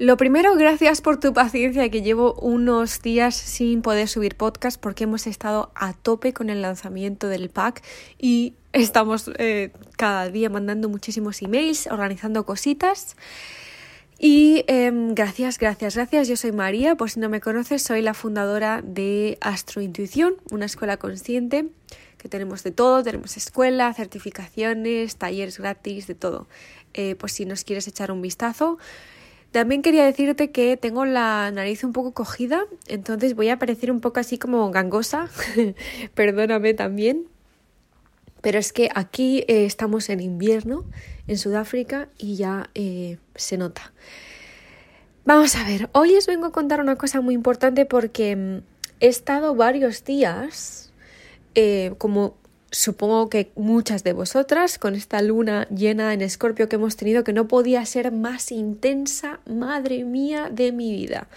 Lo primero, gracias por tu paciencia, que llevo unos días sin poder subir podcast porque hemos estado a tope con el lanzamiento del pack y estamos eh, cada día mandando muchísimos emails, organizando cositas. Y em, gracias, gracias, gracias. Yo soy María, por si no me conoces, soy la fundadora de Astrointuición, una escuela consciente que tenemos de todo, tenemos escuela, certificaciones, talleres gratis, de todo. Eh, pues si nos quieres echar un vistazo. También quería decirte que tengo la nariz un poco cogida, entonces voy a parecer un poco así como gangosa, perdóname también. Pero es que aquí eh, estamos en invierno, en Sudáfrica, y ya eh, se nota. Vamos a ver, hoy os vengo a contar una cosa muy importante porque mm, he estado varios días, eh, como supongo que muchas de vosotras, con esta luna llena en escorpio que hemos tenido, que no podía ser más intensa, madre mía, de mi vida.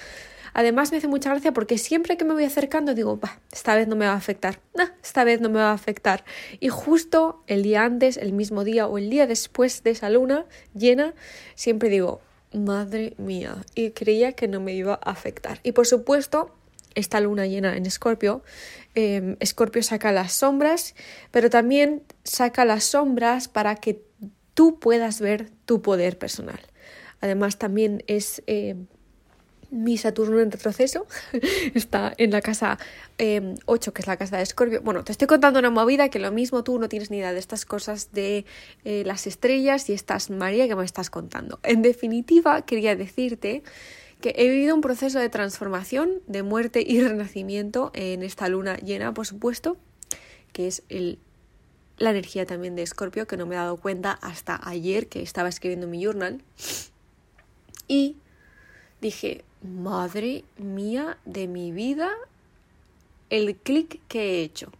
Además me hace mucha gracia porque siempre que me voy acercando digo, bah, esta vez no me va a afectar, esta vez no me va a afectar. Y justo el día antes, el mismo día o el día después de esa luna llena, siempre digo, madre mía, y creía que no me iba a afectar. Y por supuesto, esta luna llena en Escorpio, eh, Escorpio saca las sombras, pero también saca las sombras para que tú puedas ver tu poder personal. Además, también es eh, mi Saturno en retroceso, está en la casa 8, em, que es la casa de Escorpio. Bueno, te estoy contando una movida que lo mismo tú no tienes ni idea de estas cosas de eh, las estrellas y estas María que me estás contando. En definitiva, quería decirte que he vivido un proceso de transformación, de muerte y renacimiento en esta luna llena, por supuesto, que es el, la energía también de Escorpio, que no me he dado cuenta hasta ayer que estaba escribiendo mi journal. Y dije, madre mía de mi vida, el clic que he hecho.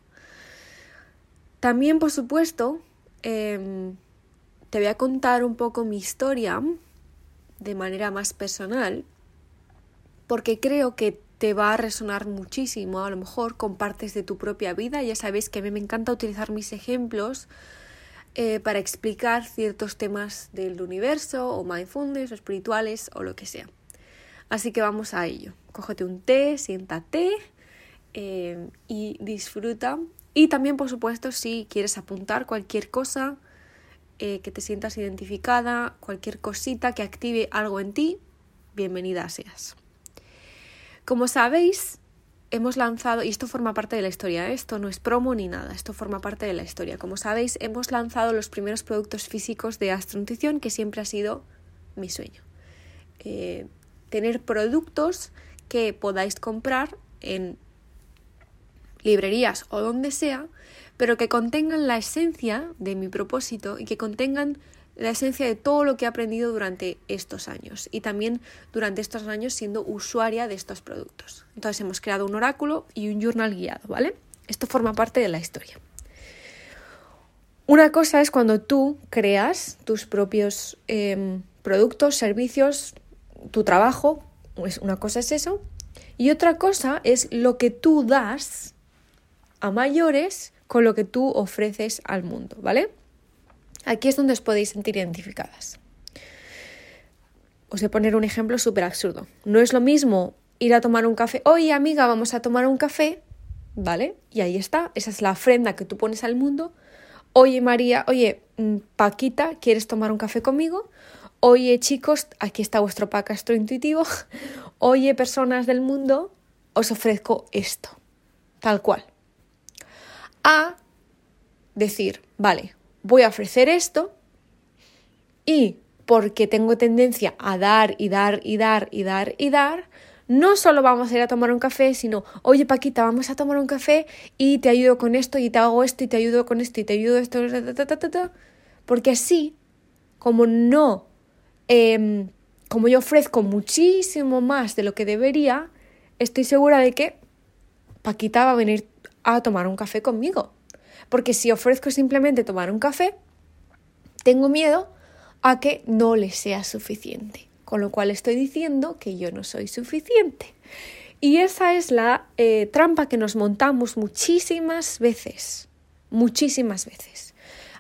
También, por supuesto, em, te voy a contar un poco mi historia de manera más personal porque creo que te va a resonar muchísimo, a lo mejor con partes de tu propia vida. Ya sabéis que a mí me encanta utilizar mis ejemplos eh, para explicar ciertos temas del universo o mindfulness o espirituales o lo que sea. Así que vamos a ello. Cógete un té, siéntate eh, y disfruta. Y también, por supuesto, si quieres apuntar cualquier cosa eh, que te sientas identificada, cualquier cosita que active algo en ti, bienvenida seas. Como sabéis, hemos lanzado, y esto forma parte de la historia, ¿eh? esto no es promo ni nada, esto forma parte de la historia. Como sabéis, hemos lanzado los primeros productos físicos de Astronutrición, que siempre ha sido mi sueño. Eh, tener productos que podáis comprar en librerías o donde sea, pero que contengan la esencia de mi propósito y que contengan la esencia de todo lo que he aprendido durante estos años y también durante estos años siendo usuaria de estos productos. Entonces hemos creado un oráculo y un journal guiado, ¿vale? Esto forma parte de la historia. Una cosa es cuando tú creas tus propios em, productos, servicios, tu trabajo, pues una cosa es eso, y otra cosa es lo que tú das a mayores con lo que tú ofreces al mundo, ¿vale? Aquí es donde os podéis sentir identificadas. Os voy a poner un ejemplo súper absurdo. No es lo mismo ir a tomar un café, oye amiga, vamos a tomar un café, ¿vale? Y ahí está, esa es la ofrenda que tú pones al mundo. Oye María, oye mm, Paquita, ¿quieres tomar un café conmigo? Oye chicos, aquí está vuestro pack intuitivo. Oye personas del mundo, os ofrezco esto, tal cual. A decir, vale, voy a ofrecer esto y porque tengo tendencia a dar y dar y dar y dar y dar, no solo vamos a ir a tomar un café, sino, oye Paquita, vamos a tomar un café y te ayudo con esto y te hago esto y te ayudo con esto y te ayudo esto, porque así, como no, em, como yo ofrezco muchísimo más de lo que debería, estoy segura de que Paquita va a venir a tomar un café conmigo. Porque si ofrezco simplemente tomar un café, tengo miedo a que no le sea suficiente. Con lo cual estoy diciendo que yo no soy suficiente. Y esa es la eh, trampa que nos montamos muchísimas veces. Muchísimas veces.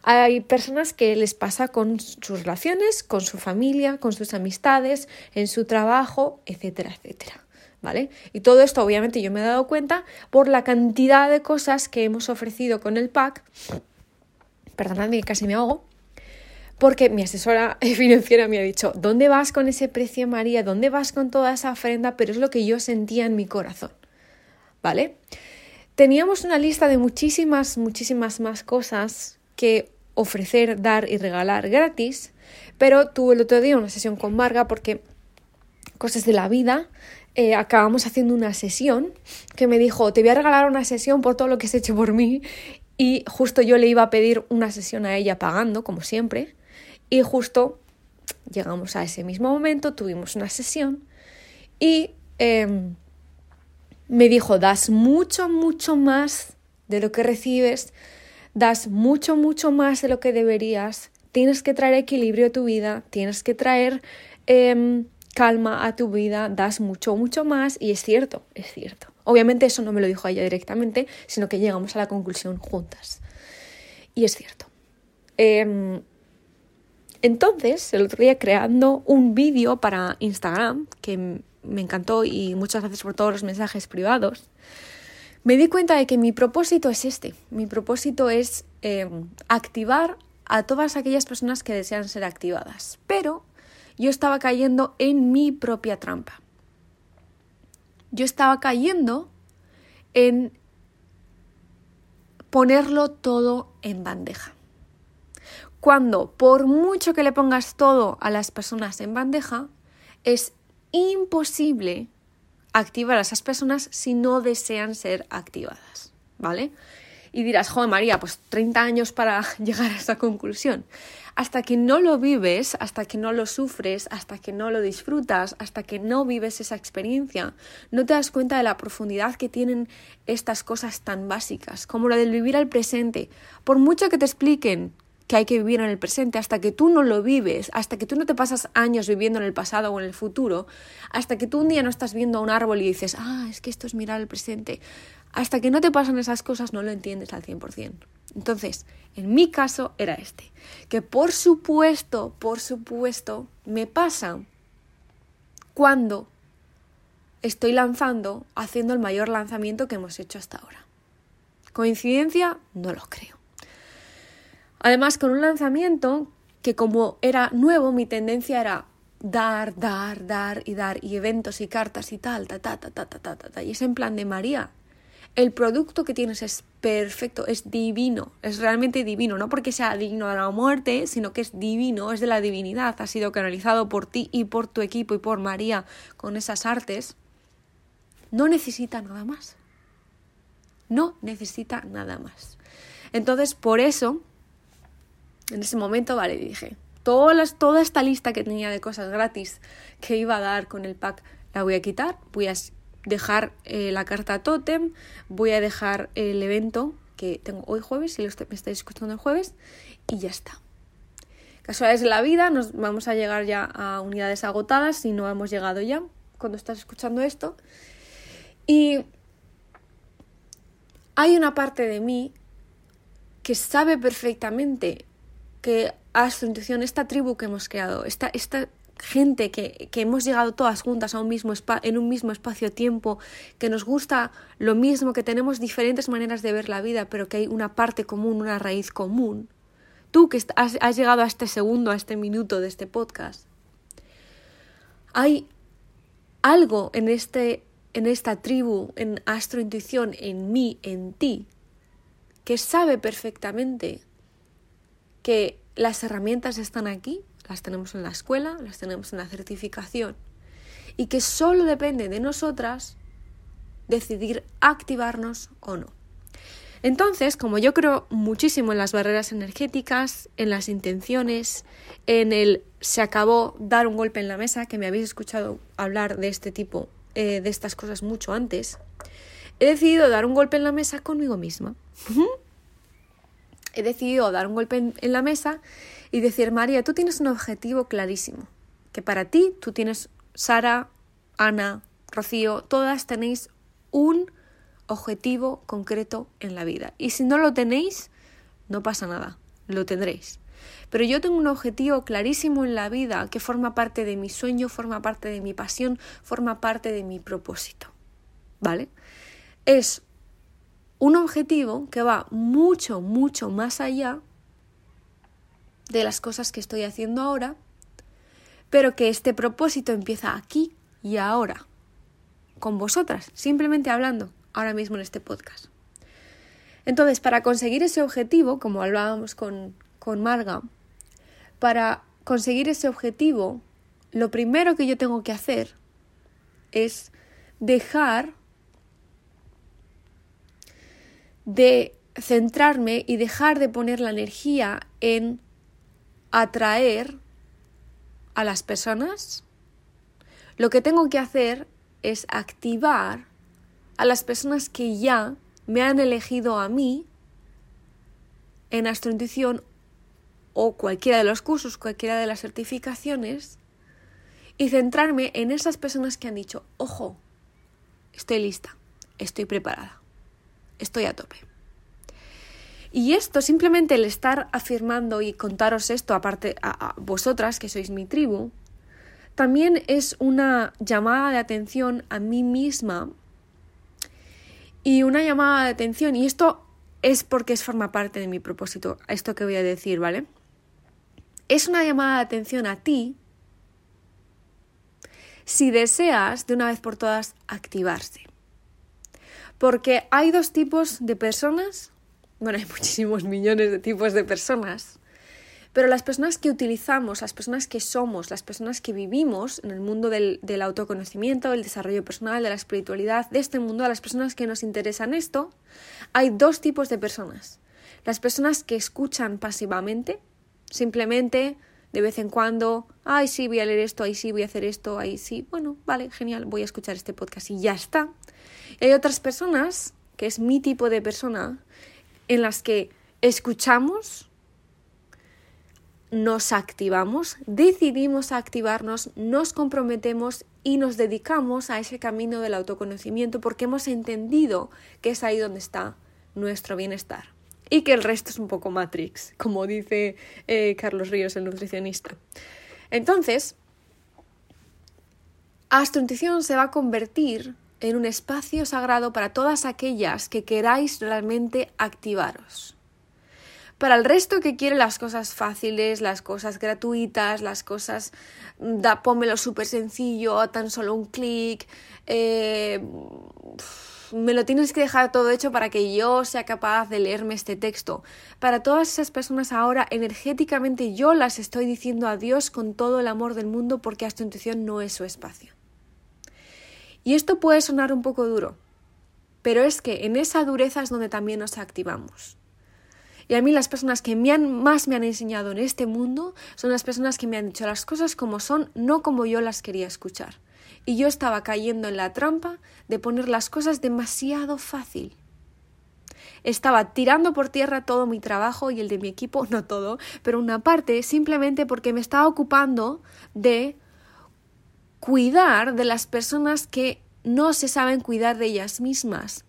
Hay personas que les pasa con sus relaciones, con su familia, con sus amistades, en su trabajo, etcétera, etcétera. ¿Vale? Y todo esto obviamente yo me he dado cuenta por la cantidad de cosas que hemos ofrecido con el pack. Perdonadme, casi me ahogo. Porque mi asesora financiera me ha dicho, ¿dónde vas con ese precio, María? ¿Dónde vas con toda esa ofrenda? Pero es lo que yo sentía en mi corazón. ¿Vale? Teníamos una lista de muchísimas, muchísimas más cosas que ofrecer, dar y regalar gratis, pero tuve el otro día una sesión con Marga porque cosas de la vida, eh, acabamos haciendo una sesión que me dijo, te voy a regalar una sesión por todo lo que has hecho por mí y justo yo le iba a pedir una sesión a ella pagando, como siempre, y justo llegamos a ese mismo momento, tuvimos una sesión y em, me dijo, das mucho, mucho más de lo que recibes, das mucho, mucho más de lo que deberías, tienes que traer equilibrio a tu vida, tienes que traer em, calma a tu vida, das mucho, mucho más y es cierto, es cierto. Obviamente eso no me lo dijo ella directamente, sino que llegamos a la conclusión juntas. Y es cierto. Em, entonces, el otro día creando un vídeo para Instagram, que me encantó y muchas gracias por todos los mensajes privados, me di cuenta de que mi propósito es este. Mi propósito es eh, activar a todas aquellas personas que desean ser activadas. Pero yo estaba cayendo en mi propia trampa. Yo estaba cayendo en ponerlo todo en bandeja. Cuando por mucho que le pongas todo a las personas en bandeja, es imposible activar a esas personas si no desean ser activadas, ¿vale? Y dirás, joder María, pues 30 años para llegar a esa conclusión. Hasta que no lo vives, hasta que no lo sufres, hasta que no lo disfrutas, hasta que no vives esa experiencia, no te das cuenta de la profundidad que tienen estas cosas tan básicas, como la del vivir al presente. Por mucho que te expliquen que hay que vivir en el presente, hasta que tú no lo vives, hasta que tú no te pasas años viviendo en el pasado o en el futuro, hasta que tú un día no estás viendo un árbol y dices, ah, es que esto es mirar el presente, hasta que no te pasan esas cosas no lo entiendes al 100%. Entonces, en mi caso era este, que por supuesto, por supuesto, me pasa cuando estoy lanzando, haciendo el mayor lanzamiento que hemos hecho hasta ahora. ¿Coincidencia? No lo creo. Además, con un lanzamiento que como era nuevo, mi tendencia era dar, dar, dar y dar, y eventos y cartas y tal, ta, ta, ta, ta, ta, ta, ta, Y es en plan de María. El producto que tienes es perfecto, es divino, es realmente divino, no porque sea digno de la muerte, sino que es divino, es de la divinidad, ha sido canalizado por ti y por tu equipo y por María con esas artes. No necesita nada más. No necesita nada más. Entonces, por eso en ese momento, vale, dije, todas toda esta lista que tenía de cosas gratis que iba a dar con el pack la voy a quitar, voy a dejar eh, la carta totem, voy a dejar el evento que tengo hoy jueves, si me estáis escuchando el jueves, y ya está. Casualidades de la vida, nos vamos a llegar ya a unidades agotadas si no hemos llegado ya cuando estás escuchando esto. Y hay una parte de mí que sabe perfectamente que Astro Intuición, esta tribu que hemos creado, esta, esta gente que, que, hemos llegado todas juntas a un mismo en un mismo espacio-tiempo, que nos gusta lo mismo, que tenemos diferentes maneras de ver la vida, pero que hay una parte común, una raíz común. Tú que has, llegado a este segundo, a este minuto de este podcast, hay algo en, este, en esta tribu, en Astro Intuición, en mí, en ti, que sabe perfectamente que las herramientas están aquí, las tenemos en la escuela, las tenemos en la certificación, y que solo depende de nosotras decidir activarnos o no. Entonces, como yo creo muchísimo en las barreras energéticas, en las intenciones, en el se acabó dar un golpe en la mesa, que me habéis escuchado hablar de este tipo, eh, de estas cosas mucho antes, he decidido dar un golpe en la mesa conmigo misma he decidido dar un golpe en, la mesa y decir, María, tú tienes un objetivo clarísimo, que para ti tú tienes, Sara, Ana, Rocío, todas tenéis un objetivo concreto en la vida. Y si no lo tenéis, no pasa nada. lo tendréis. Pero yo tengo un objetivo clarísimo en la vida que forma parte de mi sueño, forma parte de mi pasión, forma parte de mi propósito. ¿Vale? Es un objetivo que va mucho, mucho más allá de las cosas que estoy haciendo ahora, pero que este propósito empieza aquí y ahora, con vosotras, simplemente hablando ahora mismo en este podcast. Entonces, para conseguir ese objetivo, como hablábamos con, con Marga, para conseguir ese objetivo, lo primero que yo tengo que hacer es dejar de centrarme y dejar de poner la energía en atraer a las personas. Lo que tengo que hacer es activar a las personas que ya me han elegido a mí en astrointuición o cualquiera de los cursos, cualquiera de las certificaciones, y centrarme en esas personas que han dicho, ojo, estoy lista, estoy preparada, estoy a tope. Y esto, simplemente el estar afirmando y contaros esto, aparte a, vosotras, que sois mi tribu, también es una llamada de atención a mí misma y una llamada de atención, y esto es porque es forma parte de mi propósito, esto que voy a decir, ¿vale? es una llamada de atención a ti si deseas de una vez por todas activarse. Porque hay dos tipos de personas, bueno, hay muchísimos millones de tipos de personas, pero las personas que utilizamos, las personas que somos, las personas que vivimos en el mundo del, autoconocimiento, del desarrollo personal, de la espiritualidad, de este mundo, a las personas que nos interesan esto, hay dos tipos de personas. Las personas que escuchan pasivamente, Simplemente de vez en cuando, ay, sí, voy a leer esto, ay, sí, voy a hacer esto, ay, sí, bueno, vale, genial, voy a escuchar este podcast y ya está. Y hay otras personas, que es mi tipo de persona, en las que escuchamos, nos activamos, decidimos activarnos, nos comprometemos y nos dedicamos a ese camino del autoconocimiento porque hemos entendido que es ahí donde está nuestro bienestar y que el resto es un poco Matrix, como dice eh, Carlos Ríos, el nutricionista. Entonces, Astrointuición se va a convertir en un espacio sagrado para todas aquellas que queráis realmente activaros. Para el resto que quiere las cosas fáciles, las cosas gratuitas, las cosas, da, pónmelo súper sencillo, tan solo un clic, eh, me lo tienes que dejar todo hecho para que yo sea capaz de leerme este texto. Para todas esas personas ahora, energéticamente yo las estoy diciendo adiós con todo el amor del mundo porque esta intuición no es su espacio. Y esto puede sonar un poco duro, pero es que en esa dureza es donde también nos activamos. Y a mí las personas que me han, más me han enseñado en este mundo son las personas que me han dicho las cosas como son, no como yo las quería escuchar y yo estaba cayendo en la trampa de poner las cosas demasiado fácil. Estaba tirando por tierra todo mi trabajo y el de mi equipo, no todo, pero una parte simplemente porque me estaba ocupando de cuidar de las personas que no se saben cuidar de ellas mismas,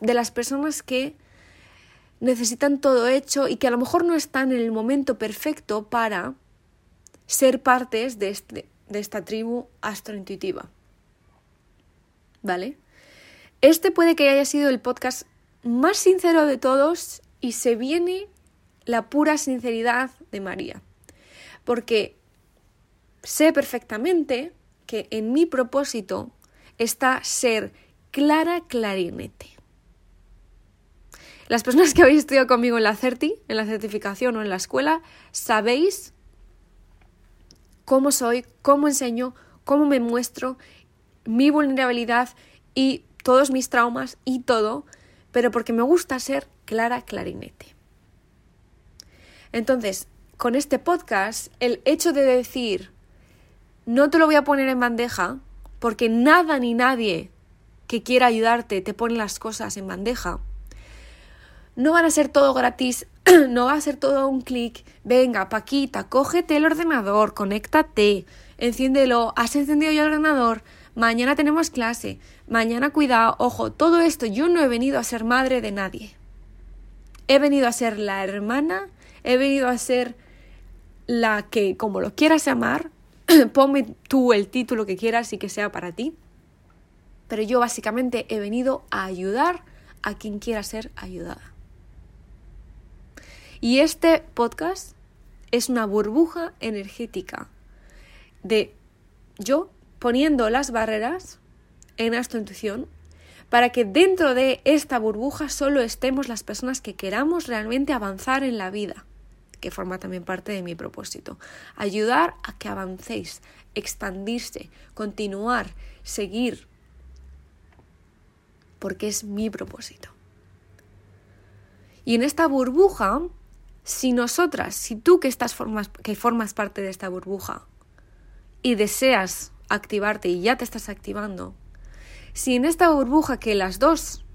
de las personas que necesitan todo hecho y que a lo mejor no están en el momento perfecto para ser partes de este, de esta tribu astrointuitiva. ¿Vale? Este puede que haya sido el podcast más sincero de todos y se viene la pura sinceridad de María. Porque sé perfectamente en mi propósito está ser clara clarinete. Las personas que habéis estudiado conmigo en la CERTI, en la certificación o en la escuela, sabéis cómo soy, cómo enseño, cómo me muestro, mi vulnerabilidad y todos mis traumas y todo, pero porque me gusta ser clara clarinete. Entonces, con este podcast, el hecho de decir, no te lo voy a poner en bandeja, porque nada ni nadie que quiera ayudarte te pone las cosas en bandeja, no van a ser todo gratis, no va a ser todo un clic. Venga, Paquita, cógete el ordenador, conéctate, enciéndelo, has encendido ya el ordenador, mañana tenemos clase, mañana cuidado, ojo, todo esto yo no he venido a ser madre de nadie. He venido a ser la hermana, He venido a ser la que, como lo quieras llamar, ponme tú el título que quieras y que sea para ti. Pero yo básicamente he venido a ayudar a quien quiera ser ayudada. Y este podcast es una burbuja energética de yo poniendo las barreras en nuestra intuición para que dentro de esta burbuja solo estemos las personas que queramos realmente avanzar en la vida, que forma también parte de mi propósito. Ayudar a que avancéis, expandirse, continuar, seguir, porque es mi propósito. Y en esta burbuja, si nosotras, si tú que, estás formas, que formas parte de esta burbuja y deseas activarte y ya te estás activando, si en esta burbuja que las dos,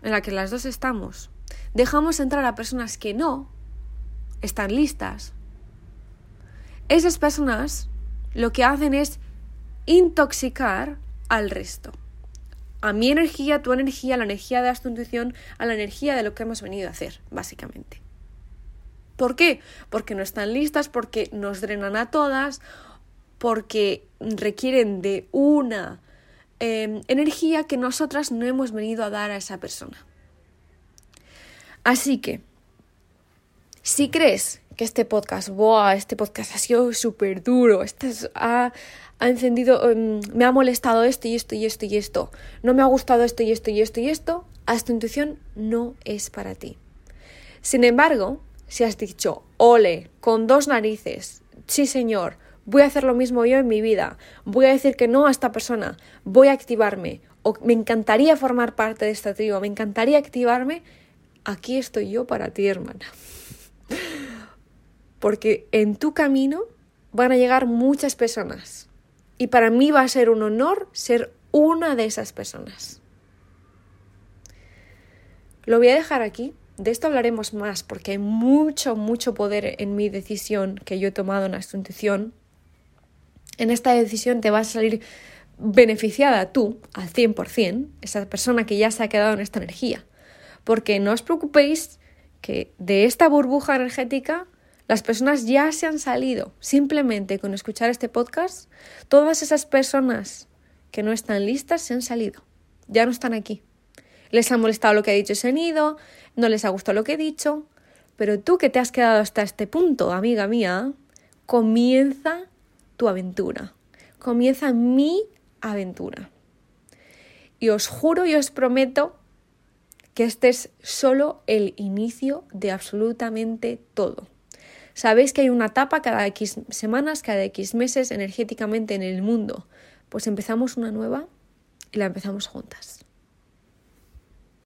en la que las dos estamos, dejamos entrar a personas que no están listas, esas personas lo que hacen es intoxicar al resto. A mi energía, a tu energía, a la energía de tu intuición, a la energía de lo que hemos venido a hacer, básicamente. ¿Por qué? Porque no están listas, porque nos drenan a todas, porque requieren de una Em, energía que nosotras no hemos venido a dar a esa persona. Así que, si crees que este podcast, boa, este podcast ha sido súper duro, este ha, encendido, em, me ha molestado esto y esto y esto y esto, no me ha gustado esto y esto y esto y esto, a esta intuición no es para ti. Sin embargo, si has dicho, ole, con dos narices, sí señor, voy a hacer lo mismo yo en mi vida, voy a decir que no a esta persona, voy a activarme, o me encantaría formar parte de esta tribu, me encantaría activarme, aquí estoy yo para ti, hermana. Porque en tu camino van a llegar muchas personas y para mí va a ser un honor ser una de esas personas. Lo voy a dejar aquí. De esto hablaremos más porque hay mucho, mucho poder en mi decisión que yo he tomado en intuición en esta decisión te vas a salir beneficiada tú al 100%, esa persona que ya se ha quedado en esta energía. Porque no os preocupéis que de esta burbuja energética las personas ya se han salido. Simplemente con escuchar este podcast, todas esas personas que no están listas se han salido. Ya no están aquí. Les ha molestado lo que ha dicho ese nido, no les ha gustado lo que he dicho, pero tú que te has quedado hasta este punto, amiga mía, comienza tu aventura. Comienza mi aventura. Y os juro y os prometo que este es solo el inicio de absolutamente todo. Sabéis que hay una etapa cada X semanas, cada X meses energéticamente en el mundo. Pues empezamos una nueva y la empezamos juntas.